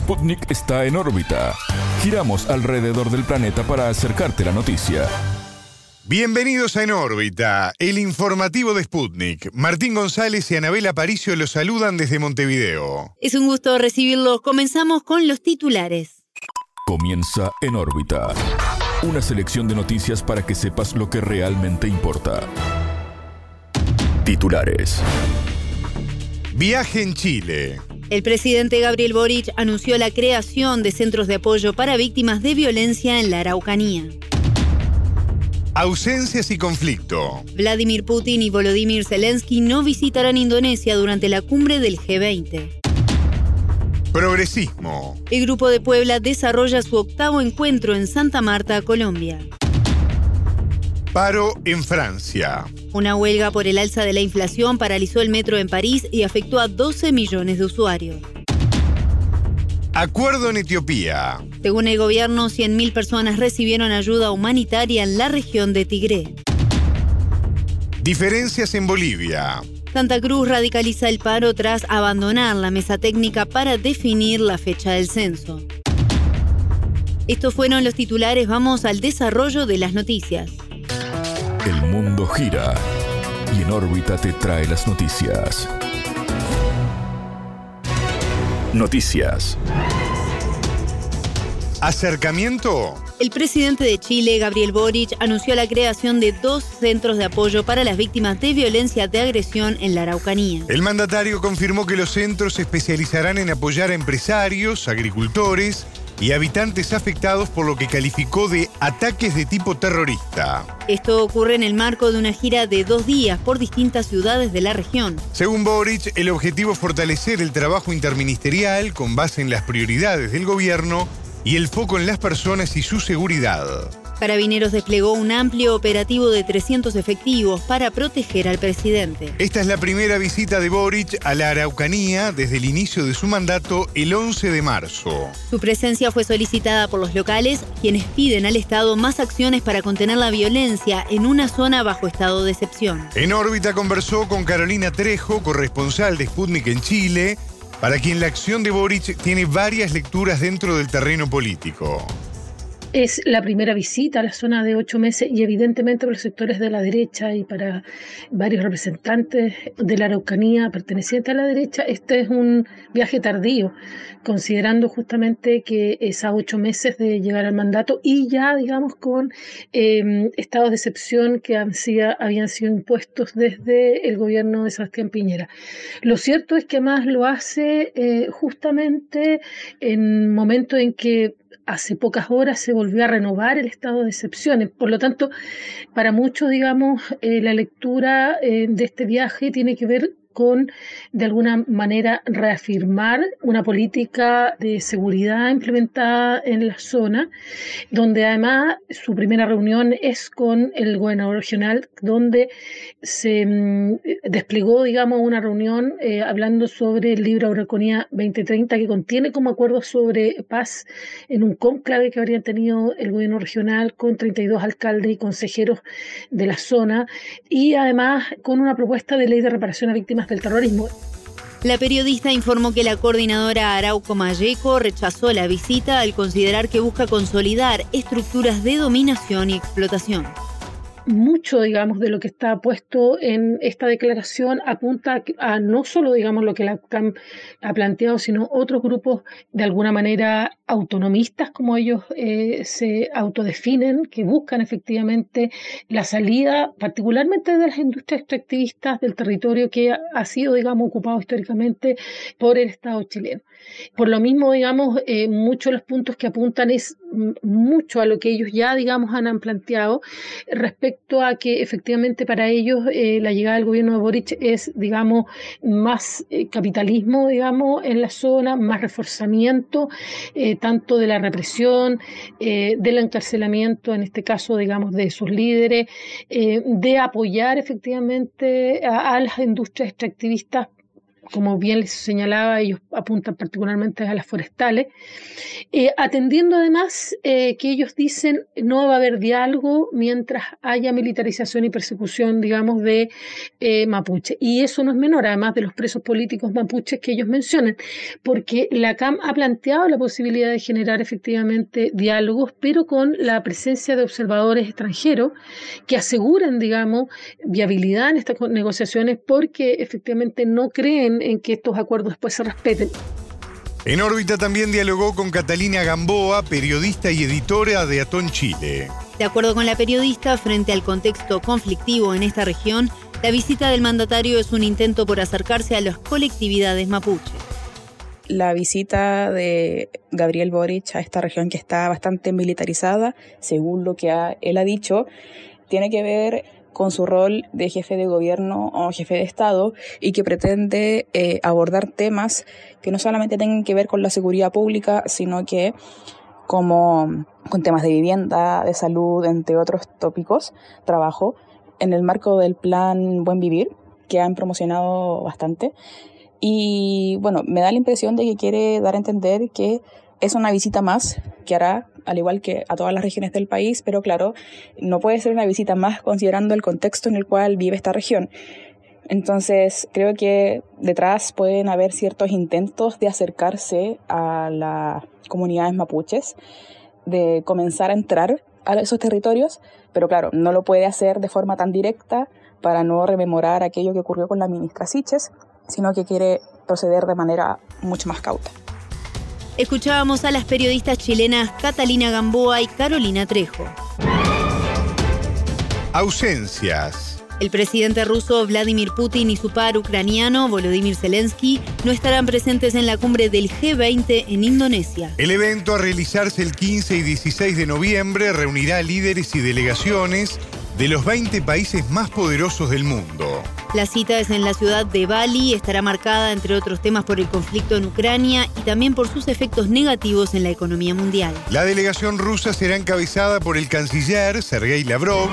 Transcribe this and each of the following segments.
Sputnik está en órbita. Giramos alrededor del planeta para acercarte la noticia. Bienvenidos a En órbita, el informativo de Sputnik. Martín González y Anabela Aparicio los saludan desde Montevideo. Es un gusto recibirlos. Comenzamos con los titulares. Comienza En órbita. Una selección de noticias para que sepas lo que realmente importa. Titulares. Viaje en Chile. El presidente Gabriel Boric anunció la creación de centros de apoyo para víctimas de violencia en la Araucanía. Ausencias y conflicto. Vladimir Putin y Volodymyr Zelensky no visitarán Indonesia durante la cumbre del G20. Progresismo. El Grupo de Puebla desarrolla su octavo encuentro en Santa Marta, Colombia. Paro en Francia. Una huelga por el alza de la inflación paralizó el metro en París y afectó a 12 millones de usuarios. Acuerdo en Etiopía. Según el gobierno, 100.000 personas recibieron ayuda humanitaria en la región de Tigré. Diferencias en Bolivia. Santa Cruz radicaliza el paro tras abandonar la mesa técnica para definir la fecha del censo. Estos fueron los titulares, vamos al desarrollo de las noticias. El mundo gira y en órbita te trae las noticias. Noticias. Acercamiento. El presidente de Chile, Gabriel Boric, anunció la creación de dos centros de apoyo para las víctimas de violencia de agresión en la Araucanía. El mandatario confirmó que los centros se especializarán en apoyar a empresarios, agricultores y habitantes afectados por lo que calificó de ataques de tipo terrorista. Esto ocurre en el marco de una gira de dos días por distintas ciudades de la región. Según Boric, el objetivo es fortalecer el trabajo interministerial con base en las prioridades del gobierno y el foco en las personas y su seguridad. Carabineros desplegó un amplio operativo de 300 efectivos para proteger al presidente. Esta es la primera visita de Boric a la Araucanía desde el inicio de su mandato el 11 de marzo. Su presencia fue solicitada por los locales, quienes piden al Estado más acciones para contener la violencia en una zona bajo estado de excepción. En órbita conversó con Carolina Trejo, corresponsal de Sputnik en Chile, para quien la acción de Boric tiene varias lecturas dentro del terreno político. Es la primera visita a la zona de ocho meses y evidentemente para los sectores de la derecha y para varios representantes de la Araucanía pertenecientes a la derecha, este es un viaje tardío, considerando justamente que es a ocho meses de llegar al mandato y ya, digamos, con eh, estados de excepción que han sido, habían sido impuestos desde el gobierno de Sebastián Piñera. Lo cierto es que además lo hace eh, justamente en momentos en que hace pocas horas se volvió a renovar el estado de excepciones. Por lo tanto, para muchos, digamos, eh, la lectura eh, de este viaje tiene que ver con, de alguna manera, reafirmar una política de seguridad implementada en la zona, donde además su primera reunión es con el gobernador regional, donde se mm, desplegó, digamos, una reunión eh, hablando sobre el libro Araucanía 2030, que contiene como acuerdo sobre paz en un cónclave que habrían tenido el gobierno regional con 32 alcaldes y consejeros de la zona, y además con una propuesta de ley de reparación a víctimas del terrorismo. La periodista informó que la coordinadora Arauco Mayeco rechazó la visita al considerar que busca consolidar estructuras de dominación y explotación mucho, digamos, de lo que está puesto en esta declaración apunta a no solo, digamos, lo que la CAM ha planteado, sino otros grupos de alguna manera autonomistas, como ellos eh, se autodefinen, que buscan efectivamente la salida, particularmente de las industrias extractivistas del territorio que ha sido, digamos, ocupado históricamente por el Estado chileno. Por lo mismo, digamos, eh, muchos de los puntos que apuntan es mucho a lo que ellos ya, digamos, han planteado respecto a que efectivamente para ellos eh, la llegada del gobierno de Boric es, digamos, más eh, capitalismo, digamos, en la zona, más reforzamiento, tanto de la represión, del encarcelamiento, en este caso, digamos, de sus líderes, de apoyar efectivamente a las industrias extractivistas como bien les señalaba, ellos apuntan particularmente a las forestales, eh, atendiendo además eh, que ellos dicen no va a haber diálogo mientras haya militarización y persecución, digamos, de mapuche. Y eso no es menor, además de los presos políticos mapuches que ellos mencionan, porque la CAM ha planteado la posibilidad de generar efectivamente diálogos, pero con la presencia de observadores extranjeros que aseguren, digamos, viabilidad en estas negociaciones porque efectivamente no creen en que estos acuerdos después se respeten. En órbita también dialogó con Catalina Gamboa, periodista y editora de Atón Chile. De acuerdo con la periodista, frente al contexto conflictivo en esta región, la visita del mandatario es un intento por acercarse a las colectividades mapuches la visita de Gabriel Boric a esta región que está bastante militarizada, según lo que él ha dicho, tiene que ver con su rol de jefe de gobierno o jefe de Estado y que pretende eh, abordar temas que no solamente tengan que ver con la seguridad pública, sino que como con temas de vivienda, de salud, entre otros tópicos, trabajo, en el marco del plan Buen Vivir, que han promocionado bastante. Y bueno, me da la impresión de que quiere dar a entender que es una visita más que hará, al igual que a todas las regiones del país, pero claro, no puede ser una visita más considerando el contexto en el cual vive esta región. Entonces, creo que detrás pueden haber ciertos intentos de acercarse a las comunidades mapuches, de comenzar a entrar a esos territorios, pero claro, no lo puede hacer de forma tan directa para no rememorar aquello que ocurrió con la ministra Siches, sino que quiere proceder de manera mucho más cauta. Escuchábamos a las periodistas chilenas Catalina Gamboa y Carolina Trejo. Ausencias. El presidente ruso Vladimir Putin y su par ucraniano Volodymyr Zelensky no estarán presentes en la cumbre del G20 en Indonesia. El evento a realizarse el 15 y 16 de noviembre reunirá líderes y delegaciones de los 20 países más poderosos del mundo. La cita es en la ciudad de Bali, estará marcada entre otros temas por el conflicto en Ucrania y también por sus efectos negativos en la economía mundial. La delegación rusa será encabezada por el canciller Sergei Lavrov,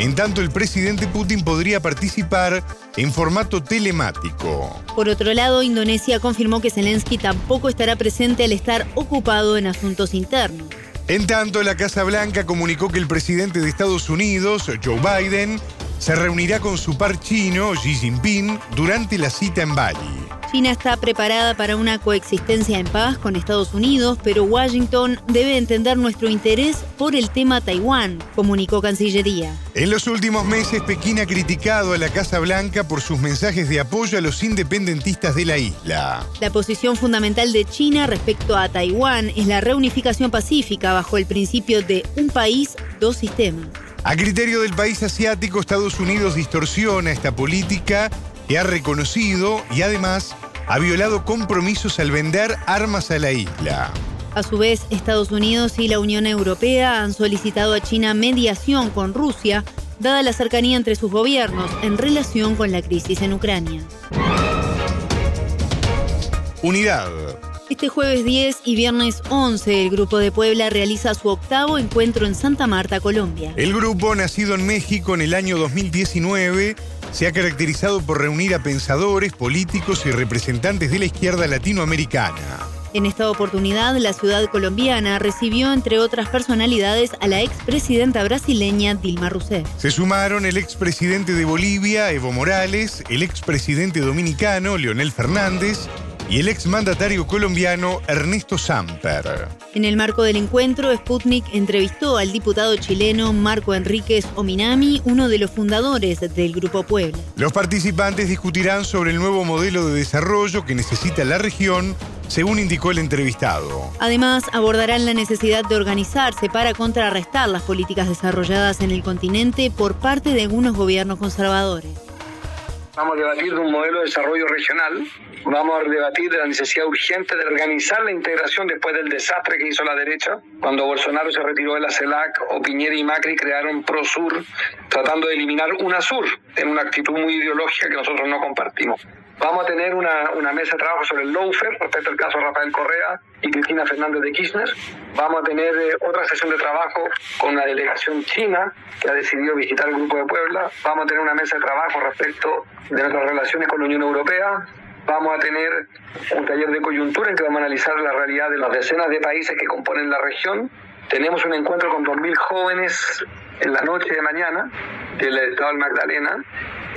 en tanto el presidente Putin podría participar en formato telemático. Por otro lado, Indonesia confirmó que Zelensky tampoco estará presente al estar ocupado en asuntos internos. En tanto, la Casa Blanca comunicó que el presidente de Estados Unidos, Joe Biden, se reunirá con su par chino, Xi Jinping, durante la cita en Bali. China está preparada para una coexistencia en paz con Estados Unidos, pero Washington debe entender nuestro interés por el tema Taiwán, comunicó Cancillería. En los últimos meses, Pekín ha criticado a la Casa Blanca por sus mensajes de apoyo a los independentistas de la isla. La posición fundamental de China respecto a Taiwán es la reunificación pacífica bajo el principio de un país, dos sistemas. A criterio del país asiático, Estados Unidos distorsiona esta política que ha reconocido y además ha violado compromisos al vender armas a la isla. A su vez, Estados Unidos y la Unión Europea han solicitado a China mediación con Rusia, dada la cercanía entre sus gobiernos en relación con la crisis en Ucrania. Unidad. Este jueves 10 y viernes 11 el Grupo de Puebla realiza su octavo encuentro en Santa Marta, Colombia. El grupo, nacido en México en el año 2019, se ha caracterizado por reunir a pensadores, políticos y representantes de la izquierda latinoamericana. En esta oportunidad, la ciudad colombiana recibió, entre otras personalidades, a la expresidenta brasileña Dilma Rousseff. Se sumaron el expresidente de Bolivia, Evo Morales, el expresidente dominicano, Leonel Fernández, y el exmandatario colombiano Ernesto Samper. En el marco del encuentro, Sputnik entrevistó al diputado chileno Marco Enríquez Ominami, uno de los fundadores del Grupo Puebla. Los participantes discutirán sobre el nuevo modelo de desarrollo que necesita la región según indicó el entrevistado. Además, abordarán la necesidad de organizarse para contrarrestar las políticas desarrolladas en el continente por parte de algunos gobiernos conservadores. Vamos a debatir de un modelo de desarrollo regional Vamos a debatir de la necesidad urgente de organizar la integración después del desastre que hizo la derecha. Cuando Bolsonaro se retiró de la CELAC o Piñera y Macri crearon ProSur tratando de eliminar UNASUR en una actitud muy ideológica que nosotros no compartimos. Vamos a tener una, una mesa de trabajo sobre el lawfare respecto al caso de Rafael Correa y Cristina Fernández de Kirchner. Vamos a tener eh, otra sesión de trabajo con una delegación china que ha decidido visitar el Grupo de Puebla. Vamos a tener una mesa de trabajo respecto de nuestras relaciones con la Unión Europea Vamos a tener un taller de coyuntura en que vamos a analizar la realidad de las decenas de países que componen la región. Tenemos un encuentro con 2.000 jóvenes en la noche de mañana del Estado del Magdalena.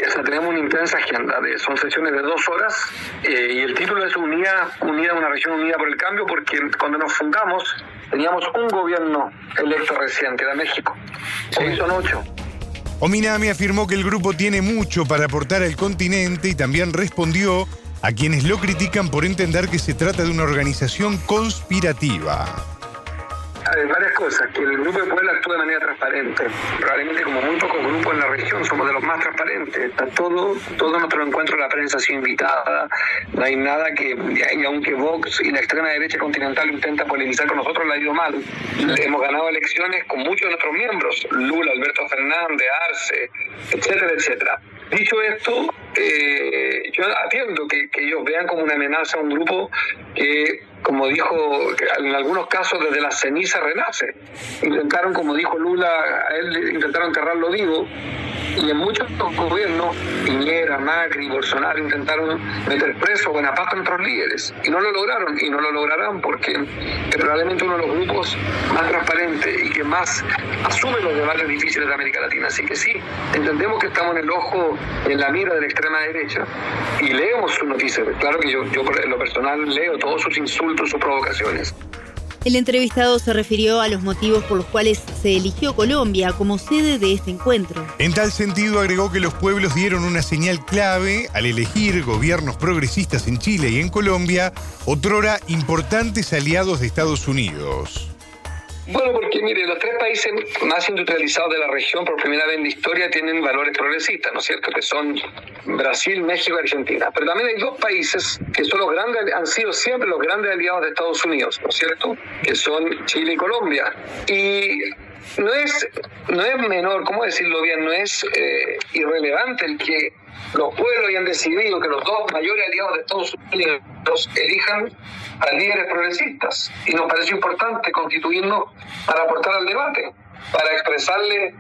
O sea, tenemos una intensa agenda, de, son sesiones de dos horas eh, y el título es Unida, unida, una región unida por el cambio, porque cuando nos fundamos teníamos un gobierno electo recién, que era México. Hoy son ocho. Ominami afirmó que el grupo tiene mucho para aportar al continente y también respondió a quienes lo critican por entender que se trata de una organización conspirativa varias cosas, que el Grupo de Puebla actúa de manera transparente, probablemente como muy pocos grupos en la región, somos de los más transparentes, está todo, todo nuestro encuentro la prensa ha sido invitada, no hay nada que, y aunque Vox y la extrema derecha continental intenta polemizar con nosotros, le ha ido mal. Hemos ganado elecciones con muchos de nuestros miembros, Lula, Alberto Fernández, Arce, etcétera, etcétera. Dicho esto, eh, yo atiendo que, que ellos vean como una amenaza a un grupo que como dijo, en algunos casos desde la ceniza renace. Intentaron, como dijo Lula, a él intentaron enterrarlo vivo, y en muchos gobiernos, Piñera, Macri, Bolsonaro, intentaron meter preso o a nuestros líderes, y no lo lograron, y no lo lograrán porque es probablemente uno de los grupos más transparentes y que más asume los debates difíciles de América Latina. Así que sí, entendemos que estamos en el ojo, en la mira de la extrema derecha, y leemos sus noticias. Claro que yo, yo en lo personal leo todos sus insultos sus provocaciones. El entrevistado se refirió a los motivos por los cuales se eligió Colombia como sede de este encuentro. En tal sentido, agregó que los pueblos dieron una señal clave al elegir gobiernos progresistas en Chile y en Colombia, otrora importantes aliados de Estados Unidos. Bueno, porque mire, los tres países más industrializados de la región por primera vez en la historia tienen valores progresistas, ¿no es cierto? Que son Brasil, México y Argentina. Pero también hay dos países que son los grandes, han sido siempre los grandes aliados de Estados Unidos, ¿no es cierto? Que son Chile y Colombia. Y no es, no es menor, ¿cómo decirlo bien? No es eh, irrelevante el que los pueblos hayan decidido que los dos mayores aliados de Estados Unidos elijan a líderes progresistas. Y nos parece importante constituirnos para aportar al debate, para expresarle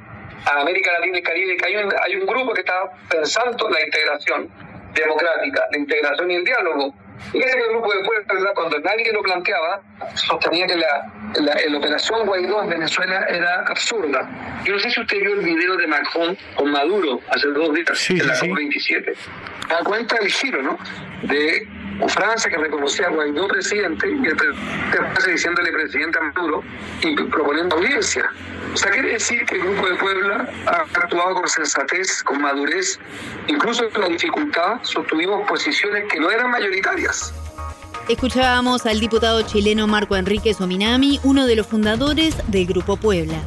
a América Latina y Caribe que hay un, hay un grupo que está pensando en la integración democrática, la integración y el diálogo. Y ese grupo de pueblos, cuando nadie lo planteaba, sostenía que la, la, operación Guaidó en Venezuela era absurda. Yo no sé si usted vio el video de Macron con Maduro hace dos días en la COP27. Da cuenta del giro, ¿no? De Francia que reconocía a Guaidó presidente y el presidente diciéndole presidente a Maduro y proponiendo audiencia. O sea, quiere decir que el Grupo de Puebla ha actuado con sensatez, con madurez, incluso en la dificultad sostuvimos posiciones que no eran mayoritarias. Escuchábamos al diputado chileno Marco Enrique Sominami, uno de los fundadores del Grupo Puebla.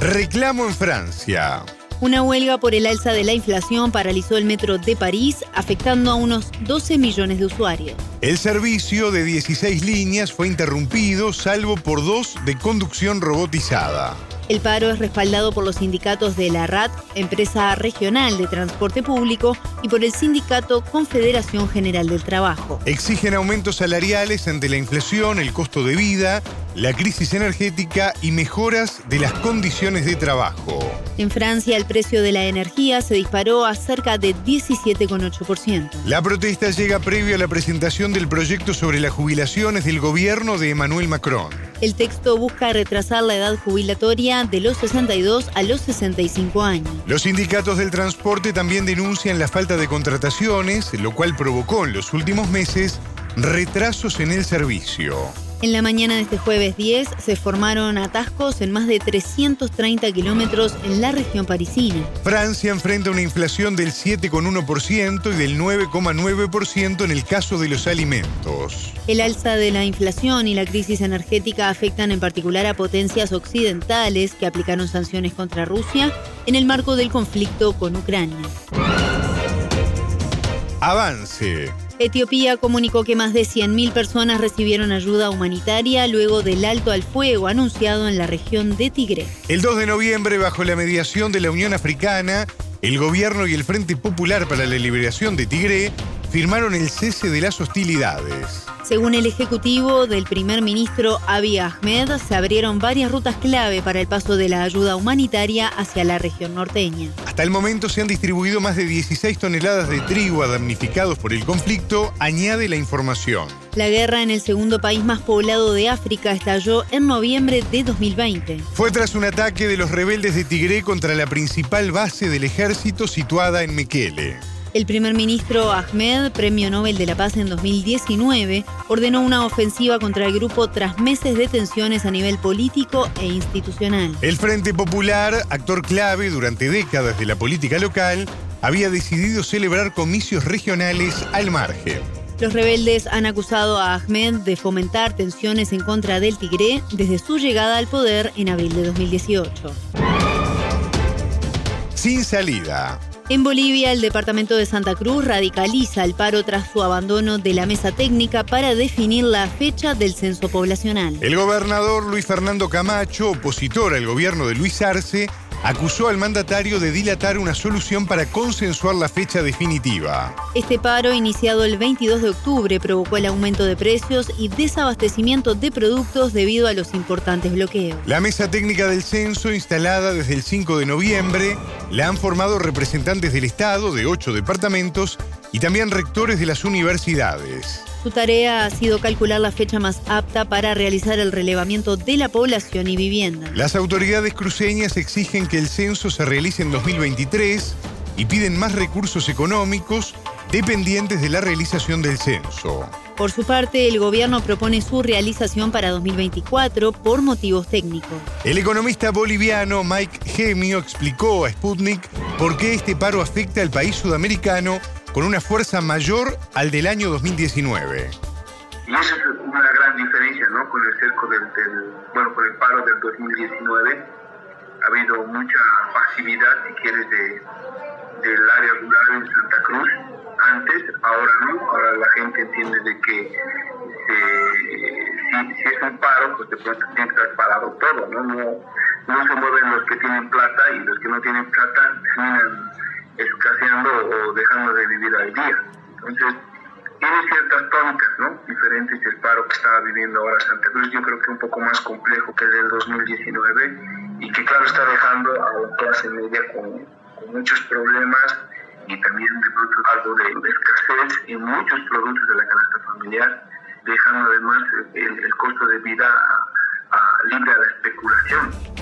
Reclamo en Francia. Una huelga por el alza de la inflación paralizó el metro de París, afectando a unos 12 millones de usuarios. El servicio de 16 líneas fue interrumpido, salvo por dos de conducción robotizada. El paro es respaldado por los sindicatos de la RAT, empresa regional de transporte público, y por el sindicato Confederación General del Trabajo. Exigen aumentos salariales ante la inflación, el costo de vida, la crisis energética y mejoras de las condiciones de trabajo. En Francia el precio de la energía se disparó a cerca de 17,8%. La protesta llega previo a la presentación del proyecto sobre las jubilaciones del gobierno de Emmanuel Macron. El texto busca retrasar la edad jubilatoria de los 62 a los 65 años. Los sindicatos del transporte también denuncian la falta de contrataciones, lo cual provocó en los últimos meses retrasos en el servicio. En la mañana de este jueves 10 se formaron atascos en más de 330 kilómetros en la región parisina. Francia enfrenta una inflación del 7,1% y del 9,9% en el caso de los alimentos. El alza de la inflación y la crisis energética afectan en particular a potencias occidentales que aplicaron sanciones contra Rusia en el marco del conflicto con Ucrania. Avance. Etiopía comunicó que más de 100.000 personas recibieron ayuda humanitaria luego del alto al fuego anunciado en la región de Tigre. El 2 de noviembre, bajo la mediación de la Unión Africana, el gobierno y el Frente Popular para la Liberación de Tigre firmaron el cese de las hostilidades. Según el ejecutivo del primer ministro Abiy Ahmed, se abrieron varias rutas clave para el paso de la ayuda humanitaria hacia la región norteña. Hasta el momento se han distribuido más de 16 toneladas de trigo a damnificados por el conflicto, añade la información. La guerra en el segundo país más poblado de África estalló en noviembre de 2020. Fue tras un ataque de los rebeldes de Tigré contra la principal base del ejército situada en Mekele. El primer ministro Ahmed, Premio Nobel de la Paz en 2019, ordenó una ofensiva contra el grupo tras meses de tensiones a nivel político e institucional. El Frente Popular, actor clave durante décadas de la política local, había decidido celebrar comicios regionales al margen. Los rebeldes han acusado a Ahmed de fomentar tensiones en contra del Tigré desde su llegada al poder en abril de 2018. Sin salida. En Bolivia, el departamento de Santa Cruz radicaliza el paro tras su abandono de la mesa técnica para definir la fecha del censo poblacional. El gobernador Luis Fernando Camacho, opositor al gobierno de Luis Arce, acusó al mandatario de dilatar una solución para consensuar la fecha definitiva. Este paro, iniciado el 22 de octubre, provocó el aumento de precios y desabastecimiento de productos debido a los importantes bloqueos. La mesa técnica del censo, instalada desde el 5 de noviembre, la han formado representantes del Estado de ocho departamentos y también rectores de las universidades. Su tarea ha sido calcular la fecha más apta para realizar el relevamiento de la población y vivienda. Las autoridades cruceñas exigen que el censo se realice en 2023 y piden más recursos económicos dependientes de la realización del censo. Por su parte, el gobierno propone su realización para 2024 por motivos técnicos. El economista boliviano Mike Gemio explicó a Sputnik por qué este paro afecta al país sudamericano con una fuerza mayor al del año 2019. Y esa es una gran diferencia, ¿no? Con el cerco del, bueno, con el paro del 2019 ha habido mucha pasividad, si quieres, de, del área rural en Santa Cruz. Antes, ahora no, ahora la gente entiende de que si, si, es un paro, pues de pronto tiene que estar parado todo, ¿no? ¿no? Se mueven los que tienen plata y los que no tienen plata terminan escaseando o dejando de vivir al día. Entonces, tiene ciertas tónicas, ¿no? Diferentes del paro que estaba viviendo ahora Santa Cruz. Yo creo que un poco más complejo que el del 2019 y que, claro, está dejando a la clase media con muchos problemas y también de pronto algo de, de, escasez en muchos productos de la canasta familiar, dejando además el, el costo de vida a, a libre a la especulación.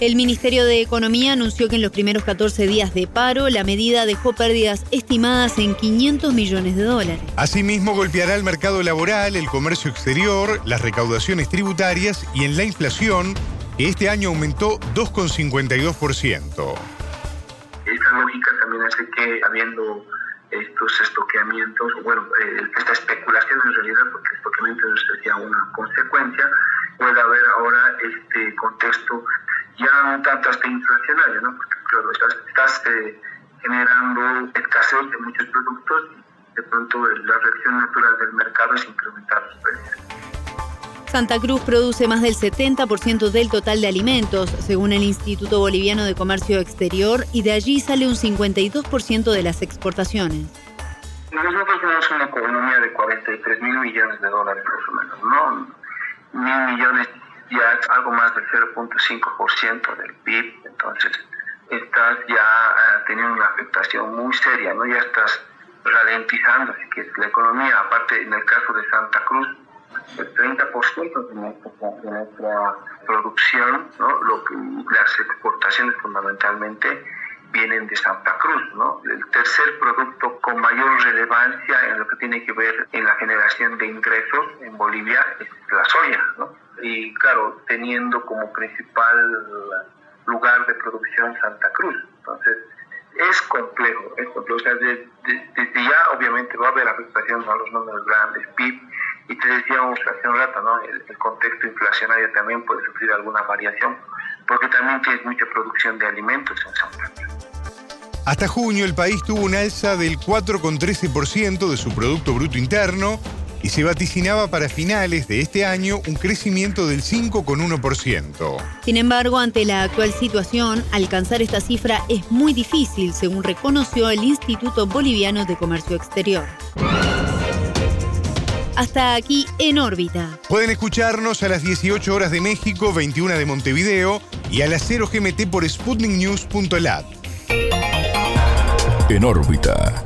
El Ministerio de Economía anunció que en los primeros 14 días de paro la medida dejó pérdidas estimadas en 500 millones de dólares. Asimismo, golpeará el mercado laboral, el comercio exterior, las recaudaciones tributarias y en la inflación, que este año aumentó 2,52%. Esa lógica que, habiendo estos estoqueamientos, bueno, eh, esta especulación en realidad, porque estoqueamiento sería una consecuencia, pueda haber ahora este contexto ya un tanto hasta inflacionario, ¿no? Porque claro, estás, estás eh, generando escasez de muchos productos y de pronto la reacción natural del mercado es incrementar los precios. Santa Cruz produce más del 70% del total de alimentos, según el Instituto Boliviano de Comercio Exterior, y de allí sale un 52% de las exportaciones. Nosotros tenemos una economía de 43 mil millones de dólares más o menos, ¿no? Mil millones ya es algo más del 0.5% del PIB, entonces estás ya uh, teniendo una afectación muy seria, ¿no? Ya estás ralentizando, así que la economía, aparte en el caso de Santa Cruz, el 30% de nuestra, de nuestra producción, ¿no? Lo que, las exportaciones fundamentalmente vienen de Santa Cruz, ¿no? El tercer producto con mayor relevancia en lo que tiene que ver en la generación de ingresos en Bolivia es la soya, ¿no? Y claro, teniendo como principal lugar de producción Santa Cruz. Entonces, es complejo, es complejo. O sea, desde, desde ya obviamente va a haber afectación a los números grandes, PIB, y te decíamos hace un rato, ¿no? El, el, contexto inflacionario también puede sufrir alguna variación, porque también tienes mucha producción de alimentos en Santa Cruz. Hasta junio el país tuvo un alza del 4,13% de su Producto Bruto Interno y se vaticinaba para finales de este año un crecimiento del 5,1%. Sin embargo, ante la actual situación, alcanzar esta cifra es muy difícil, según reconoció el Instituto Boliviano de Comercio Exterior. Hasta aquí en órbita. Pueden escucharnos a las 18 horas de México, 21 de Montevideo y a las 0 GMT por sputniknews.lat. En órbita.